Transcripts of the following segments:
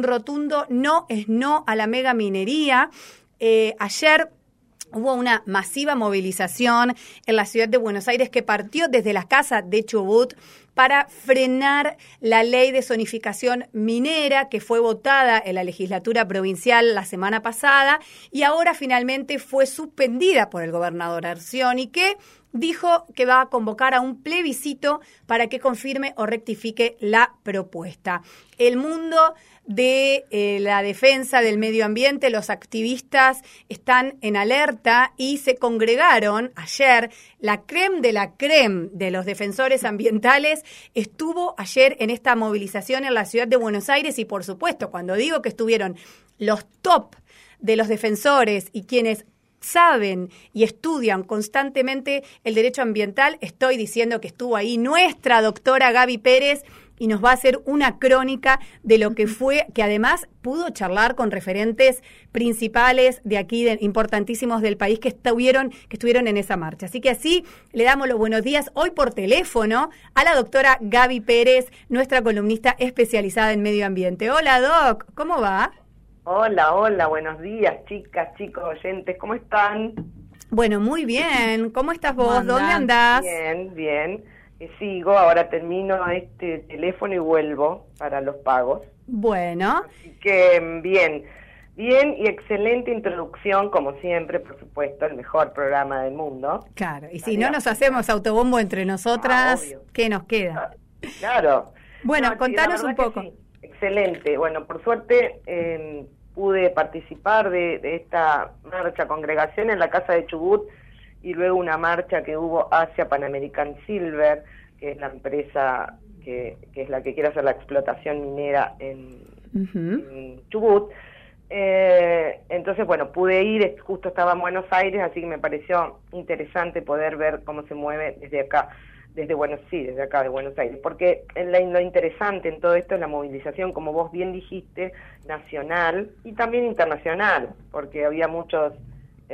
un rotundo no es no a la mega minería. Eh, ayer Hubo una masiva movilización en la ciudad de Buenos Aires que partió desde la casa de Chubut para frenar la ley de zonificación minera que fue votada en la legislatura provincial la semana pasada y ahora finalmente fue suspendida por el gobernador Arcioni que dijo que va a convocar a un plebiscito para que confirme o rectifique la propuesta. El mundo de eh, la defensa del medio ambiente, los activistas están en alerta y se congregaron ayer. La creme de la creme de los defensores ambientales estuvo ayer en esta movilización en la ciudad de Buenos Aires y por supuesto, cuando digo que estuvieron los top de los defensores y quienes saben y estudian constantemente el derecho ambiental, estoy diciendo que estuvo ahí nuestra doctora Gaby Pérez y nos va a hacer una crónica de lo que fue, que además pudo charlar con referentes principales de aquí, de, importantísimos del país que estuvieron, que estuvieron en esa marcha. Así que así le damos los buenos días hoy por teléfono a la doctora Gaby Pérez, nuestra columnista especializada en medio ambiente. Hola Doc, ¿cómo va? Hola, hola, buenos días, chicas, chicos, oyentes, ¿cómo están? Bueno, muy bien. ¿Cómo estás vos? ¿Dónde andás? Bien, bien. Sigo, ahora termino este teléfono y vuelvo para los pagos. Bueno. Así que mm, bien, bien y excelente introducción, como siempre, por supuesto, el mejor programa del mundo. Claro, y si no nos hacemos autobombo entre nosotras, ah, ¿qué nos queda? Claro. Bueno, contanos un poco excelente. Bueno, por suerte em, pude participar de, esta marcha congregación en la Casa de Chubut y luego una marcha que hubo hacia Pan American Silver, que es la empresa que, es la que quiere hacer la explotación minera en, Chubut. Eh, entonces, bueno, pude ir, justo estaba en Buenos Aires, así que me pareció interesante poder ver cómo se mueve desde acá desde Buenos Aires, desde acá de Buenos Aires, porque lo interesante en todo esto es la movilización, como vos bien dijiste, nacional y también internacional, porque había muchos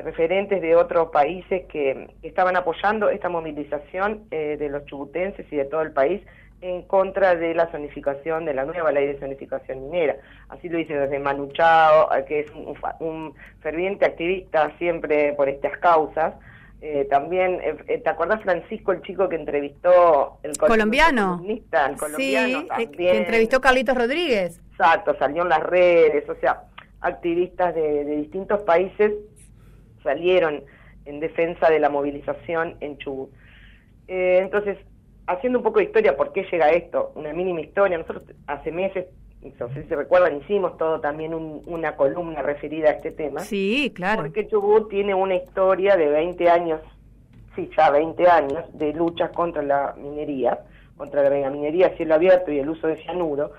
referentes de otros países que, estaban apoyando esta movilización eh, de los chubutenses y de todo el país en contra de la zonificación, de la nueva ley de zonificación minera. Así lo dice desde Manu Chao, eh, que es un ferviente activista siempre por estas causas, eh, también, eh, eh, ¿te acuerdas Francisco, el chico que entrevistó el colombiano? El colombiano sí, que entrevistó Carlitos Rodríguez. Exacto, salió en las redes, o sea, activistas de, distintos países salieron en defensa de la movilización en Chubut. entonces, haciendo un poco de historia, ¿por qué llega esto? Una mínima historia. Nosotros hace meses no sé si se recuerdan, hicimos todo también una columna referida a este tema. Sí, claro. Porque Chubut tiene una historia de 20 años, sí, ya 20 años, de luchas contra la minería, contra la minería a cielo abierto y el uso de cianuro,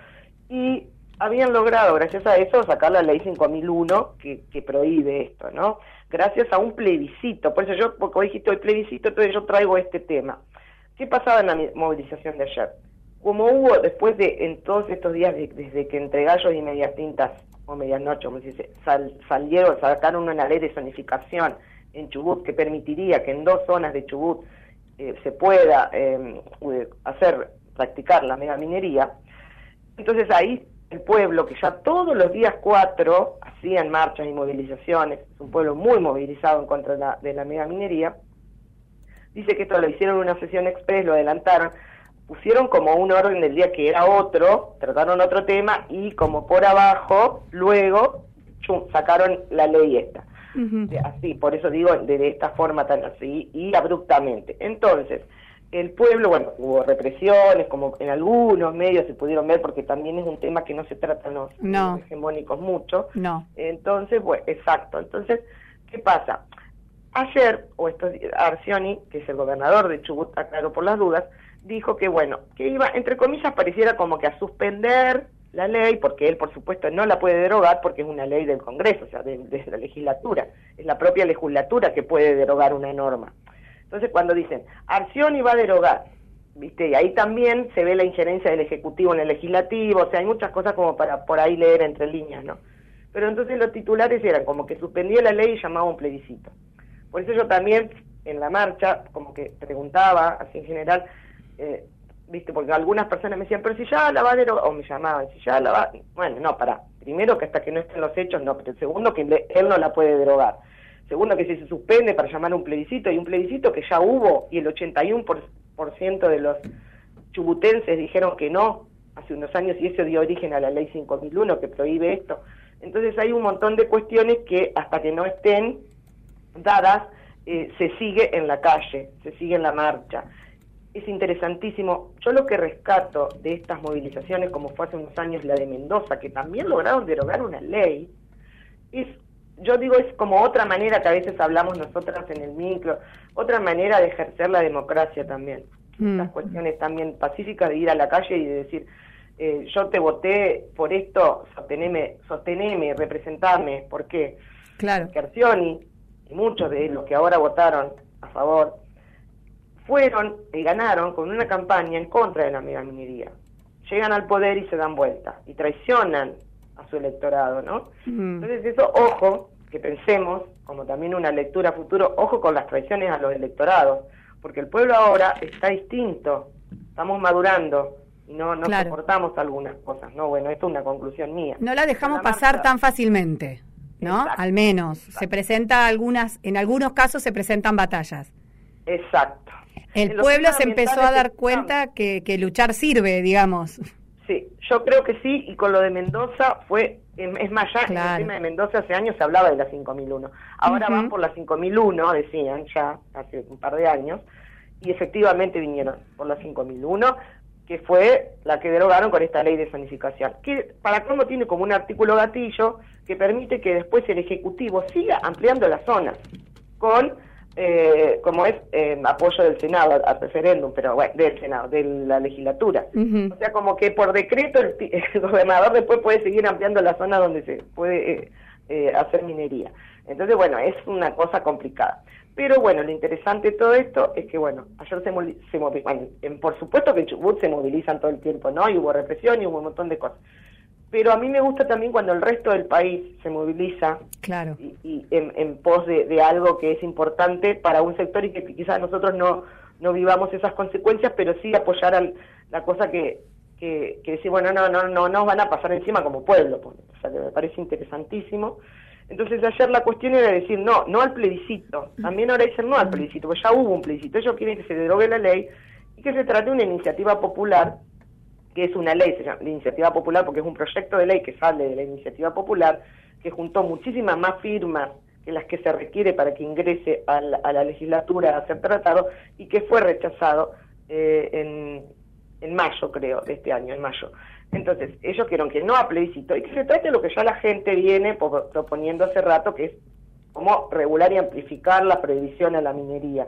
y habían logrado, gracias a eso, sacar la ley 5001 que, que prohíbe esto, ¿no? Gracias a un plebiscito, por eso yo, porque dijiste hoy plebiscito, entonces yo traigo este tema. ¿Qué pasaba en la movilización de ayer? como hubo después de, en todos estos días, desde que entre gallos y medias tintas, o medianoche, como se dice, salieron, sacaron una ley de zonificación en Chubut que permitiría que en dos zonas de Chubut eh, se pueda em, hacer, practicar la megaminería. Entonces ahí el pueblo, que ya todos los días cuatro hacían marchas y movilizaciones, es un pueblo muy movilizado en contra de la, de la megaminería, dice que esto lo hicieron en una sesión express, lo adelantaron, pusieron como un orden del día que era otro, trataron otro tema y como por abajo, luego sacaron la ley esta. Así, por eso digo de, esta forma tan así y abruptamente. Entonces, el pueblo, bueno, hubo represiones, como en algunos medios se pudieron ver, porque también es un tema que no se trata los, hegemónicos mucho. No. Entonces, bueno, exacto. Entonces, ¿qué pasa? Ayer, o esto Arcioni, que es el gobernador de Chubut, aclaró por las dudas, dijo que, bueno, que iba, entre comillas, pareciera como que a suspender la ley, porque él, por supuesto, no la puede derogar porque es una ley del Congreso, o sea, de, la legislatura. Es la propia legislatura que puede derogar una norma. Entonces, cuando dicen, Arción iba a derogar, ¿viste? Y ahí también se ve la injerencia del Ejecutivo en el Legislativo, o sea, hay muchas cosas como para por ahí leer entre líneas, ¿no? Pero entonces los titulares eran como que suspendía la ley y llamaba un plebiscito. Por eso yo también, en la marcha, como que preguntaba, así en general, eh, viste, porque algunas personas me decían, pero si ya la va a derogar, o me llamaban, si ya la va, bueno, no, para, primero que hasta que no estén los hechos, no, pero segundo que él no la puede derogar. Segundo que si se suspende para llamar a un plebiscito, y un plebiscito que ya hubo y el 81% de los chubutenses dijeron que no hace unos años y eso dio origen a la ley 5001 que prohíbe esto. Entonces hay un montón de cuestiones que hasta que no estén dadas eh, se sigue en la calle, se sigue en la marcha. Es interesantísimo. Yo lo que rescato de estas movilizaciones, como fue hace unos años la de Mendoza, que también lograron derogar una ley, es, yo digo, es como otra manera que a veces hablamos nosotras en el micro, otra manera de ejercer la democracia también. Mm. Estas cuestiones también pacíficas de ir a la calle y de decir, eh, yo te voté por esto, sosteneme, sosteneme, representarme, ¿por qué? Claro. Carcioni y muchos de los que ahora votaron a favor fueron y ganaron con una campaña en contra de la megaminería. Llegan al poder y se dan vuelta y traicionan a su electorado, ¿no? Mm. Entonces eso, ojo, que pensemos, como también una lectura futuro, ojo con las traiciones a los electorados, porque el pueblo ahora está distinto, estamos madurando, y no, no soportamos algunas cosas, ¿no? Bueno, esto es una conclusión mía. No la dejamos pasar tan fácilmente, ¿no? Al menos. Se presenta algunas, en algunos casos se presentan batallas. Exacto. El pueblo se empezó a dar cuenta que, que luchar sirve, digamos. Sí, yo creo que sí, y con lo de Mendoza fue, es más, ya en el tema de Mendoza hace años se hablaba de la 5001. Ahora van por la 5001, decían ya, hace un par de años, y efectivamente vinieron por la 5001 que fue la que derogaron con esta ley de zonificación, que para cómo tiene como un artículo gatillo que permite que después el Ejecutivo siga ampliando las zonas con, eh, como es eh, apoyo del Senado al referéndum, pero bueno, del Senado, de la legislatura. O sea, como que por decreto el, gobernador después puede seguir ampliando la zona donde se puede eh, hacer minería. Entonces, bueno, es una cosa complicada. Pero bueno, lo interesante de todo esto es que, bueno, ayer se, se movilizan, por supuesto que en Chubut se movilizan todo el tiempo, ¿no? Y hubo represión y hubo un montón de cosas. Pero a mí me gusta también cuando el resto del país se moviliza claro. y, en, pos de, algo que es importante para un sector y que quizás nosotros no, no vivamos esas consecuencias, pero sí apoyar a la cosa que, que, que decir, bueno, no, no, no nos van a pasar encima como pueblo. Pues, o sea, que me parece interesantísimo. Entonces ayer la cuestión era decir no, no al plebiscito. También ahora dicen no al plebiscito, porque ya hubo un plebiscito. Ellos quieren que se derogue la ley y que se trate de una iniciativa popular, que es una ley, la iniciativa popular porque es un proyecto de ley que sale de la iniciativa popular, que juntó muchísimas más firmas que las que se requiere para que ingrese a la, legislatura a ser tratado y que fue rechazado eh, en, en mayo, creo, de este año, en mayo. Entonces, ellos quieren que no a plebiscito y que se trate de lo que ya la gente viene proponiendo hace rato, que es cómo regular y amplificar la prohibición a la minería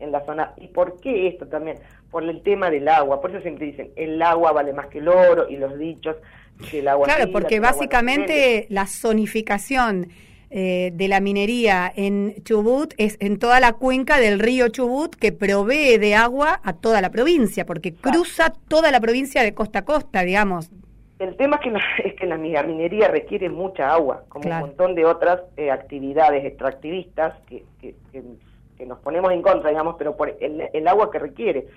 en la zona. ¿Y por qué esto también? Por el tema del agua. Por eso siempre dicen, el agua vale más que el oro y los dichos que el agua... Claro, porque básicamente la zonificación eh, de la minería en Chubut es en toda la cuenca del río Chubut que provee de agua a toda la provincia, porque cruza toda la provincia de costa a costa, digamos. El tema es que la, es que la minería requiere mucha agua, como un montón de otras eh, actividades extractivistas que, que, nos ponemos en contra, digamos, pero por el, agua que requiere.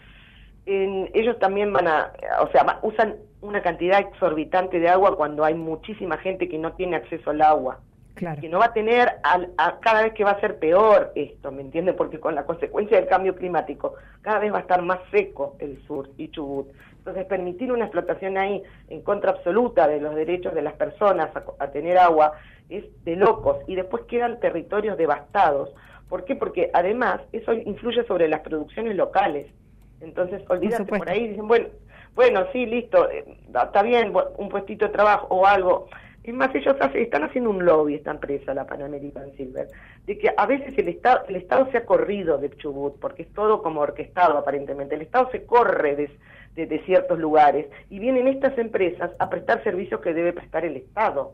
ellos también van a, o sea, usan una cantidad exorbitante de agua cuando hay muchísima gente que no tiene acceso al agua que no va a tener a, cada vez que va a ser peor esto, ¿me entiendes? Porque con la consecuencia del cambio climático cada vez va a estar más seco el sur y Chubut. Entonces permitir una explotación ahí en contra absoluta de los derechos de las personas a, tener agua es de locos y después quedan territorios devastados. ¿Por qué? Porque además eso influye sobre las producciones locales. Entonces, olvídate por, ahí, dicen, bueno, bueno, sí, listo, eh, está bien, un puestito de trabajo o algo, es más, ellos están haciendo un lobby, esta empresa, la Pan American Silver, de que a veces el Estado, el Estado se ha corrido de Chubut, porque es todo como orquestado aparentemente. El Estado se corre de, de ciertos lugares y vienen estas empresas a prestar servicios que debe prestar el Estado.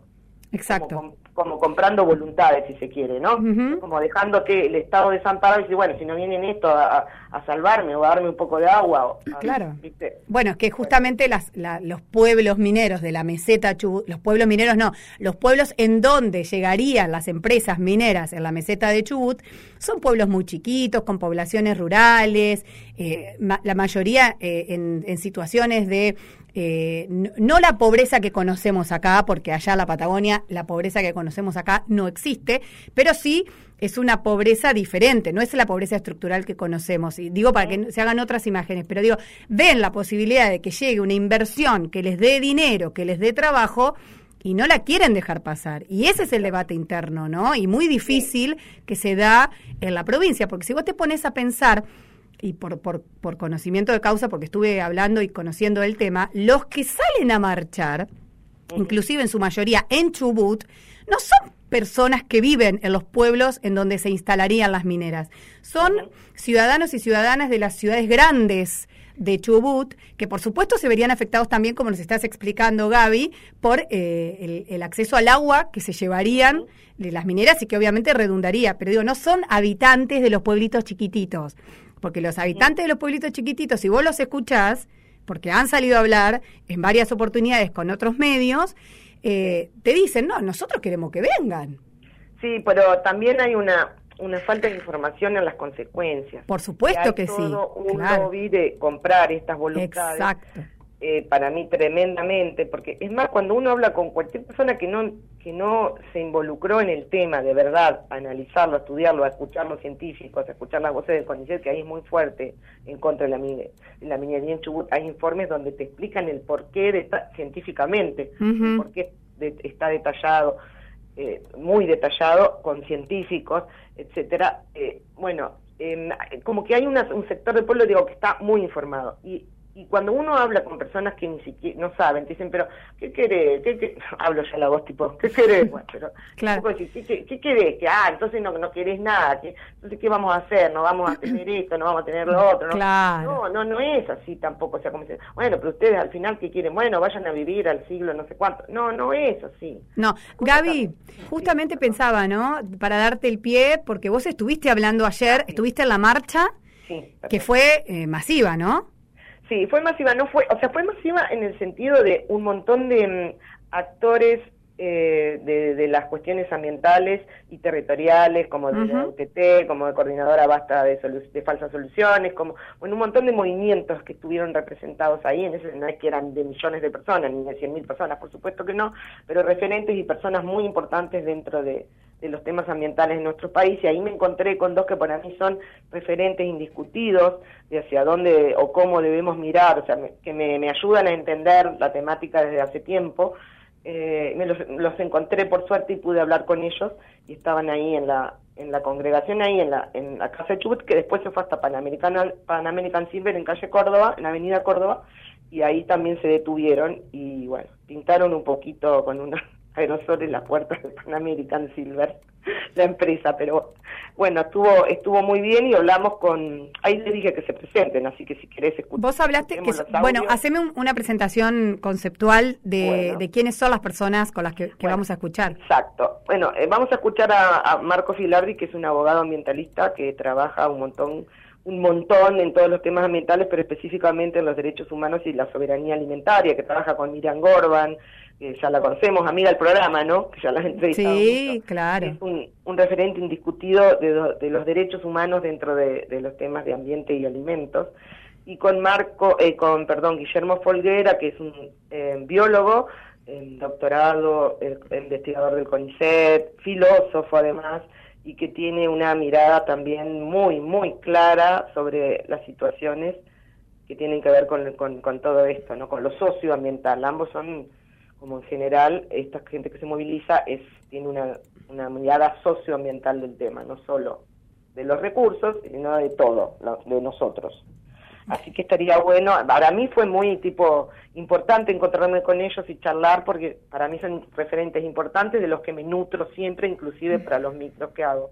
Exacto. Como, comprando voluntades, si se quiere, ¿no? Como dejando que el Estado desamparado dice, bueno, si no vienen esto a, salvarme o a darme un poco de agua. claro. Bueno, es que justamente las, los pueblos mineros de la meseta Chubut, los pueblos mineros no, los pueblos en donde llegarían las empresas mineras en la meseta de Chubut son pueblos muy chiquitos, con poblaciones rurales, eh, la mayoría eh, en, en situaciones de eh, no, la pobreza que conocemos acá, porque allá en la Patagonia la pobreza que conocemos acá no existe, pero sí es una pobreza diferente, no es la pobreza estructural que conocemos. Y digo para que se hagan otras imágenes, pero digo, ven la posibilidad de que llegue una inversión que les dé dinero, que les dé trabajo, y no la quieren dejar pasar. Y ese es el debate interno, ¿no? Y muy difícil que se da en la provincia, porque si vos te pones a pensar, y por, por, por conocimiento de causa, porque estuve hablando y conociendo el tema, los que salen a marchar, inclusive en su mayoría en Chubut, no son personas que viven en los pueblos en donde se instalarían las mineras. Son ciudadanos y ciudadanas de las ciudades grandes de Chubut, que por supuesto se verían afectados también, como nos estás explicando Gaby, por eh, el, acceso al agua que se llevarían de las mineras y que obviamente redundaría. Pero digo, no son habitantes de los pueblitos chiquititos, porque los habitantes de los pueblitos chiquititos, si vos los escuchás, porque han salido a hablar en varias oportunidades con otros medios, eh, te dicen, no, nosotros queremos que vengan. Sí, pero también hay una una falta de información en las consecuencias. Por supuesto que, sí. Un lobby de comprar estas voluntades. Exacto. Eh, para mí tremendamente, porque es más, cuando uno habla con cualquier persona que no, que no se involucró en el tema de verdad, a analizarlo, a estudiarlo, a escuchar los científicos, a escuchar las voces del CONICET, que ahí es muy fuerte en contra de la, la minería en Chubut, hay informes donde te explican el porqué de científicamente, el por qué está detallado. Eh, muy detallado con científicos, etcétera. Eh, bueno, como que hay un sector del pueblo digo que está muy informado y y cuando uno habla con personas que ni siquiera no saben, te dicen, pero ¿qué querés? ¿Qué, Hablo ya la voz tipo, ¿qué querés? Bueno, pero, claro. ¿qué, qué, querés? Que, ah, entonces no, no querés nada, ¿qué, entonces ¿qué vamos a hacer? No vamos a tener esto, no vamos a tener lo otro. ¿no? No, no, no es así tampoco. O sea, como dicen, bueno, pero ustedes al final, ¿qué quieren? Bueno, vayan a vivir al siglo no sé cuánto. No, no es así. No, Gaby, justamente pensaba, ¿no? Para darte el pie, porque vos estuviste hablando ayer, estuviste en la marcha, que fue eh, masiva, ¿no? Sí, fue masiva, no fue, o sea, fue masiva en el sentido de un montón de mm, actores eh, de, las cuestiones ambientales y territoriales, como de la UTT, como de Coordinadora Basta de, de, Falsas Soluciones, como bueno, un montón de movimientos que estuvieron representados ahí, en ese no es que eran de millones de personas, ni de cien mil personas, por supuesto que no, pero referentes y personas muy importantes dentro de, de los temas ambientales en nuestro país y ahí me encontré con dos que para mí son referentes indiscutidos de hacia dónde o cómo debemos mirar, o sea, que me, me, ayudan a entender la temática desde hace tiempo. Eh, me los, encontré por suerte y pude hablar con ellos y estaban ahí en la en la congregación ahí en la en la casa de Chubut que después se fue hasta Panamerican Pan American Silver en calle Córdoba en la avenida Córdoba y ahí también se detuvieron y bueno pintaron un poquito con una aerosol en la puerta de Pan American Silver, la empresa, pero bueno, estuvo estuvo muy bien y hablamos con, ahí le dije que se presenten, así que si querés escuchar. Vos hablaste, que, bueno, haceme una presentación conceptual de, de, quiénes son las personas con las que, vamos a escuchar. Exacto, bueno, eh, vamos a escuchar a, a Marco Filardi, que es un abogado ambientalista que trabaja un montón un montón en todos los temas ambientales, pero específicamente en los derechos humanos y la soberanía alimentaria, que trabaja con Miriam Gorban, que ya la conocemos, amiga del programa, ¿no? Que ya la entrevistado. Sí, claro. Es un, referente indiscutido de, los derechos humanos dentro de, los temas de ambiente y alimentos. Y con Marco, eh, con, perdón, Guillermo Folguera, que es un eh, biólogo, eh, doctorado, investigador del CONICET, filósofo además, y que tiene una mirada también muy, muy clara sobre las situaciones que tienen que ver con, con, con todo esto, ¿no? Con lo socioambiental. Ambos son como en general esta gente que se moviliza es tiene una, una mirada socioambiental del tema, no solo de los recursos, sino de todo, de nosotros. Así que estaría bueno, para mí fue muy tipo importante encontrarme con ellos y charlar porque para mí son referentes importantes de los que me nutro siempre, inclusive para los micros que hago.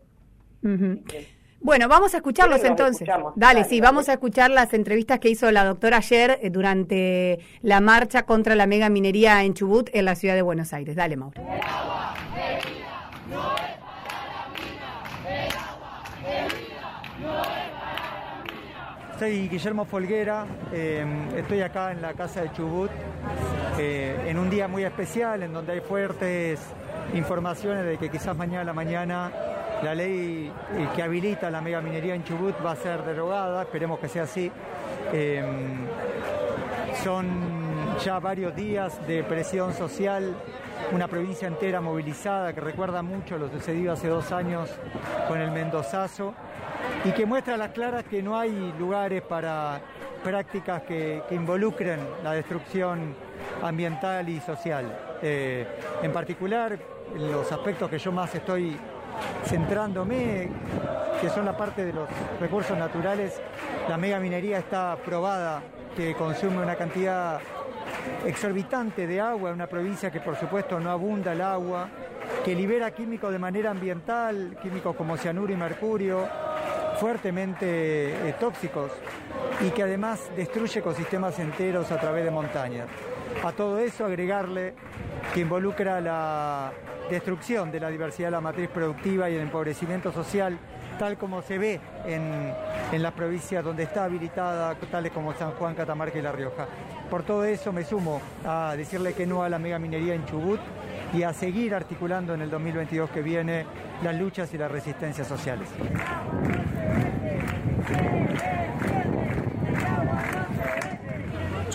Bueno, vamos a escucharlos entonces. Dale, sí, vamos a escuchar las entrevistas que hizo la doctora ayer eh, durante la marcha contra la mega minería en Chubut, en la ciudad de Buenos Aires. Dale, Mauro. Soy Guillermo Folguera, em, estoy acá en la casa de Chubut eh, en un día muy especial en donde hay fuertes informaciones de que quizás mañana a la mañana la ley eh, que habilita la megaminería en Chubut va a ser derogada, esperemos que sea así. Em, son ya varios días de presión social, una provincia entera movilizada que recuerda mucho lo sucedido hace dos años con el Mendozazo y que muestra a las claras que no hay lugares para prácticas que, involucren la destrucción ambiental y social. Eh, en particular, los aspectos que yo más estoy centrándome, que son la parte de los recursos naturales, la mega minería está probada que consume una cantidad exorbitante de agua una provincia que por supuesto no abunda el agua, que libera químicos de manera ambiental, químicos como cianuro y mercurio, fuertemente eh, tóxicos y que además destruye ecosistemas enteros a través de montañas. A todo eso agregarle que involucra la destrucción de la diversidad de la matriz productiva y el empobrecimiento social, tal como se ve en, en las provincias donde está habilitada, tales como San Juan, Catamarca y La Rioja. Por todo eso me sumo a decirle que no a la mega minería en Chubut y a seguir articulando en el 2022 que viene las luchas y las resistencias sociales.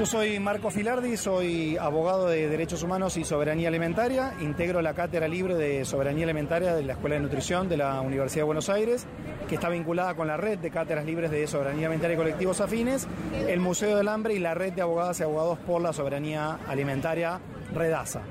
Yo soy Marco Filardi, soy abogado de Derechos Humanos y Soberanía Alimentaria, integro la Cátedra Libre de Soberanía Alimentaria de la Escuela de Nutrición de la Universidad de Buenos Aires, que está vinculada con la red de cátedras libres de soberanía alimentaria y colectivos afines, el Museo del Hambre y la red de abogadas y abogados por la soberanía alimentaria, Redasa.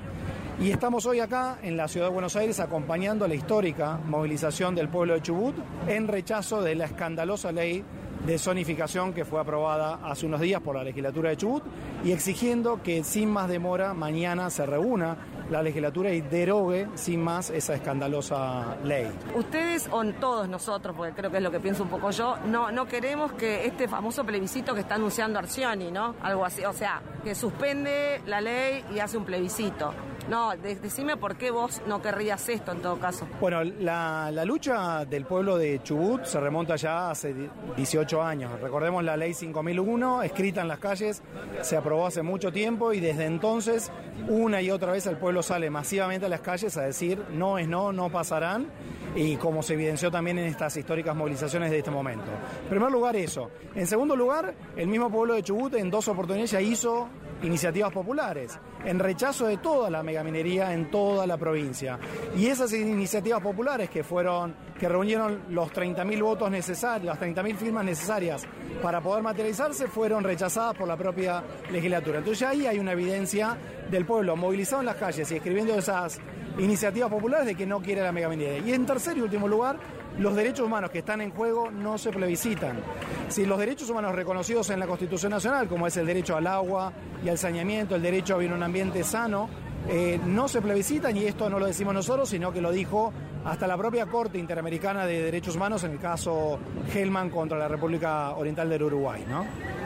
Y estamos hoy acá en la ciudad de Buenos Aires acompañando la histórica movilización del pueblo de Chubut en rechazo de la escandalosa ley de zonificación que fue aprobada hace unos días por la legislatura de Chubut y exigiendo que sin más demora mañana se reúna la legislatura y derogue sin más esa escandalosa ley. Ustedes o todos nosotros, porque creo que es lo que pienso un poco yo, no, no queremos que este famoso plebiscito que está anunciando Arcioni, ¿no? Algo así, o sea, que suspende la ley y hace un plebiscito. No, decime por qué vos no querrías esto en todo caso. Bueno, la, lucha del pueblo de Chubut se remonta ya hace 18 años. Recordemos la ley 5001, escrita en las calles, se aprobó hace mucho tiempo y desde entonces una y otra vez el pueblo sale masivamente a las calles a decir no es no, no pasarán y como se evidenció también en estas históricas movilizaciones de este momento. En primer lugar eso. En segundo lugar, el mismo pueblo de Chubut en dos oportunidades ya hizo iniciativas populares, en rechazo de toda la megaminería en toda la provincia. Y esas iniciativas populares que fueron, que reunieron los 30.000 votos necesarios, las 30.000 firmas necesarias para poder materializarse, fueron rechazadas por la propia legislatura. Entonces ahí hay una evidencia del pueblo movilizado en las calles y escribiendo esas iniciativas populares de que no quiere la megaminería. Y en tercer y último lugar, los derechos humanos que están en juego no se plebiscitan. Si los derechos humanos reconocidos en la Constitución Nacional, como es el derecho al agua y al saneamiento, el derecho a vivir en un ambiente sano, eh, no se plebiscitan y esto no lo decimos nosotros, sino que lo dijo hasta la propia Corte Interamericana de Derechos Humanos en el caso Hellman contra la República Oriental del Uruguay. ¿no?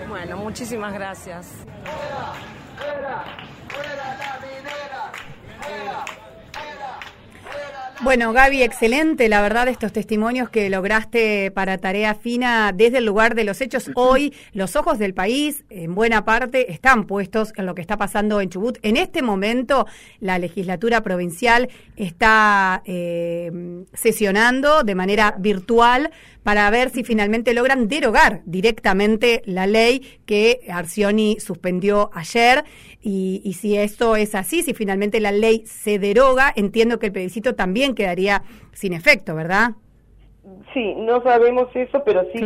Bueno, muchísimas gracias. Bueno, Gaby, excelente, la verdad, estos testimonios que lograste para Tarea Fina desde el lugar de los hechos. Hoy los ojos del país, en buena parte, están puestos en lo que está pasando en Chubut. En este momento, la legislatura provincial está eh, sesionando de manera virtual para ver si finalmente logran derogar directamente la ley que Arcioni suspendió ayer. Y, si esto es así, si finalmente la ley se deroga, entiendo que el plebiscito también quedaría sin efecto, ¿verdad? Sí, no sabemos eso, pero sí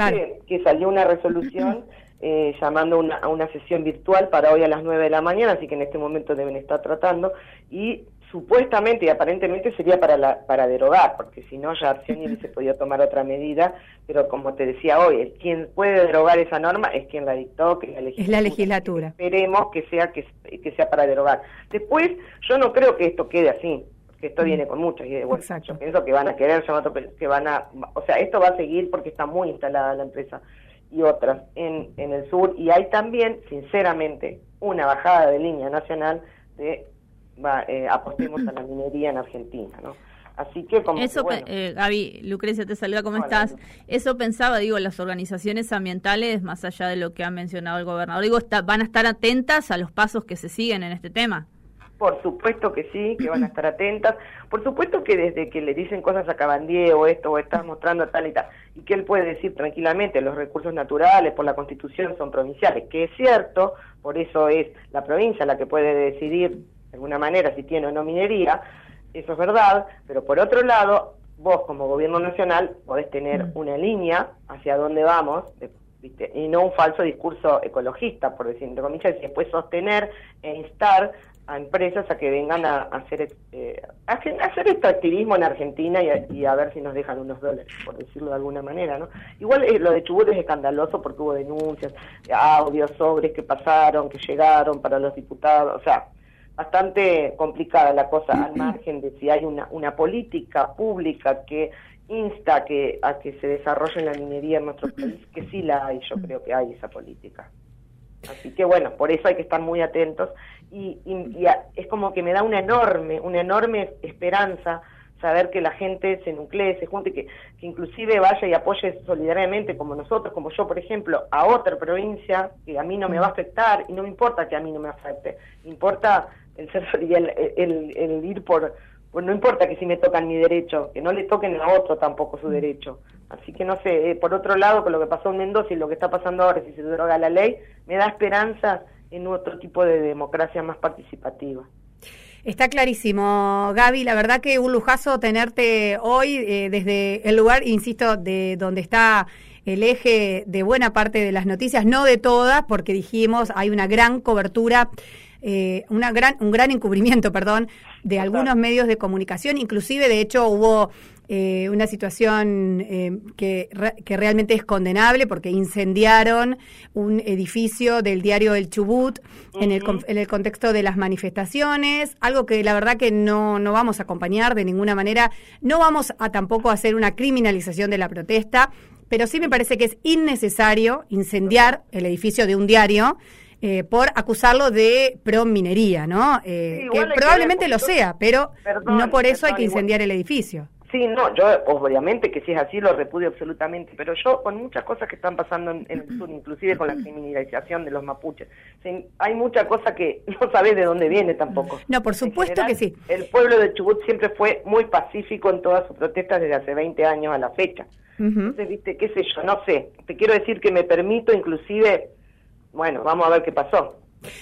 que, salió una resolución eh, llamando a una sesión virtual para hoy a las 9 de la mañana, así que en este momento deben estar tratando. Y supuestamente y aparentemente sería para la, para derogar, porque si no ya Arcioni se podía tomar otra medida, pero como te decía hoy, quien puede derogar esa norma es quien la dictó, que es la legislatura. Es la legislatura. Esperemos que sea que, que, sea para derogar. Después, yo no creo que esto quede así, porque esto viene con muchas ideas. Bueno, yo pienso que van a querer, que van a, o sea, esto va a seguir porque está muy instalada la empresa y otras en, en el sur, y hay también, sinceramente, una bajada de línea nacional de va, eh, apostemos a la minería en Argentina, ¿no? Así que como Eso, eh, Gaby, Lucrecia te saluda, ¿cómo estás? Eso pensaba, digo, las organizaciones ambientales, más allá de lo que ha mencionado el gobernador, digo, está, van a estar atentas a los pasos que se siguen en este tema. Por supuesto que sí, que van a estar atentas. Por supuesto que desde que le dicen cosas a Cabandier o esto o estás mostrando tal y tal, y que él puede decir tranquilamente los recursos naturales por la Constitución son provinciales, que es cierto, por eso es la provincia la que puede decidir de alguna manera si tiene o no minería, eso es verdad, pero por otro lado, vos como gobierno nacional podés tener mm. una línea hacia dónde vamos, ¿viste? y no un falso discurso ecologista, por decir entre comillas, y después sostener e instar a empresas a que vengan a, hacer eh, a, hacer este activismo en Argentina y a, ver si nos dejan unos dólares, por decirlo de alguna manera, ¿no? Igual eh, lo de Chubut es escandaloso porque hubo denuncias, audios, sobres que pasaron, que llegaron para los diputados, o sea, bastante complicada la cosa al margen de si hay una, una política pública que insta que, a que se desarrolle la minería en nuestro país, que sí la hay, yo creo que hay esa política. Así que bueno, por eso hay que estar muy atentos y, es como que me da una enorme, una enorme esperanza saber que la gente se nuclee, se junte, que, que inclusive vaya y apoye solidariamente, como nosotros, como yo, por ejemplo, a otra provincia que a mí no me va a afectar y no me importa que a mí no me afecte, importa el ser el, el, ir por, pues no importa que si me tocan mi derecho, que no le toquen a otro tampoco su mm. derecho. Así que no sé, eh, por otro lado, con lo que pasó en Mendoza y lo que está pasando ahora, si se droga la ley, me da esperanza en otro tipo de democracia más participativa. Está clarísimo, Gaby. La verdad que un lujazo tenerte hoy eh, desde el lugar, insisto, de donde está el eje de buena parte de las noticias, no de todas, porque dijimos hay una gran cobertura eh, una gran, un gran encubrimiento, perdón, de algunos medios de comunicación. Inclusive, de hecho, hubo eh, una situación eh, que, que, realmente es condenable porque incendiaron un edificio del diario El Chubut en, el, en el contexto de las manifestaciones, algo que la verdad que no, no vamos a acompañar de ninguna manera. No vamos a tampoco hacer una criminalización de la protesta, pero sí me parece que es innecesario incendiar el edificio de un diario eh, por acusarlo de pro-minería, ¿no? Eh, que probablemente lo sea, pero no por eso hay que incendiar el edificio. Sí, no, yo obviamente que si es así lo repudio absolutamente, pero yo con muchas cosas que están pasando en, el sur, inclusive con la criminalización de los mapuches, hay mucha cosa que no sabes de dónde viene tampoco. No, por supuesto que sí. El pueblo de Chubut siempre fue muy pacífico en todas sus protestas desde hace 20 años a la fecha. Entonces, viste, qué sé yo, no sé, te quiero decir que me permito inclusive bueno, vamos a ver qué pasó.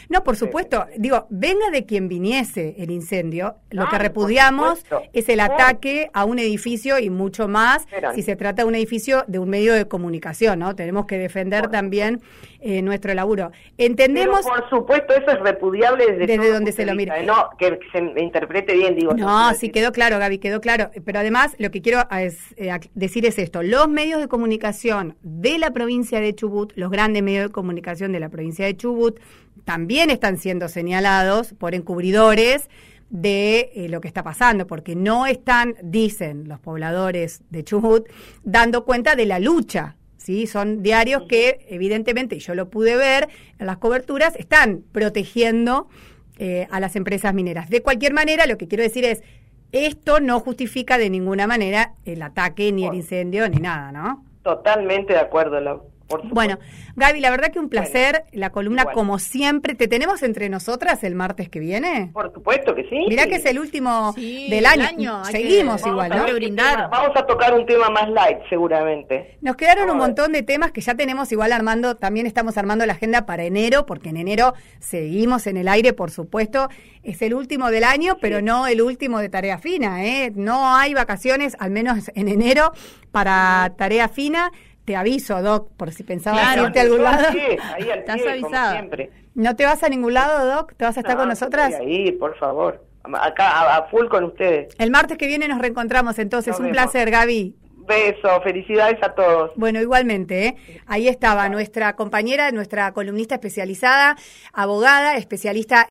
No, por supuesto. Digo, venga de quien viniese el incendio, lo que repudiamos es el ataque a un edificio y mucho más si se trata de un edificio de un medio de comunicación, ¿no? Tenemos que defender también eh, nuestro laburo. Entendemos... por supuesto, eso es repudiable desde, desde donde se lo mire. No, que se interprete bien, digo. No, sí, quedó claro, Gaby, quedó claro. Pero además, lo que quiero eh, decir es esto. Los medios de comunicación de la provincia de Chubut, los grandes medios de comunicación de la provincia de Chubut, también están siendo señalados por encubridores de eh, lo que está pasando, porque no están, dicen los pobladores de Chubut, dando cuenta de la lucha. ¿sí? Son diarios que, evidentemente, y yo lo pude ver en las coberturas, están protegiendo eh, a las empresas mineras. De cualquier manera, lo que quiero decir es, esto no justifica de ninguna manera el ataque, ni el incendio, ni nada, ¿no? Totalmente de acuerdo, bueno, Gaby, la verdad que un placer. la columna, como siempre, ¿te tenemos entre nosotras el martes que viene? Por supuesto que sí. Mirá que es el último del año. Seguimos igual, ¿no? brindar. Vamos a tocar un tema más light, seguramente. Nos quedaron un montón de temas que ya tenemos igual armando. También estamos armando la agenda para enero, porque en enero seguimos en el aire, por supuesto. Es el último del año, pero no el último de tarea fina, ¿eh? No hay vacaciones, al menos en enero, para tarea fina te aviso, Doc, por si pensabas irte a algún lado. ahí Estás avisado. ¿No te vas a ningún lado, Doc? ¿Te vas a estar con nosotras? Ahí, por favor. Acá, a, full con ustedes. El martes que viene nos reencontramos, entonces. un placer, Gaby. Beso, felicidades a todos. Bueno, igualmente, ¿eh? ahí estaba nuestra compañera, nuestra columnista especializada, abogada, especialista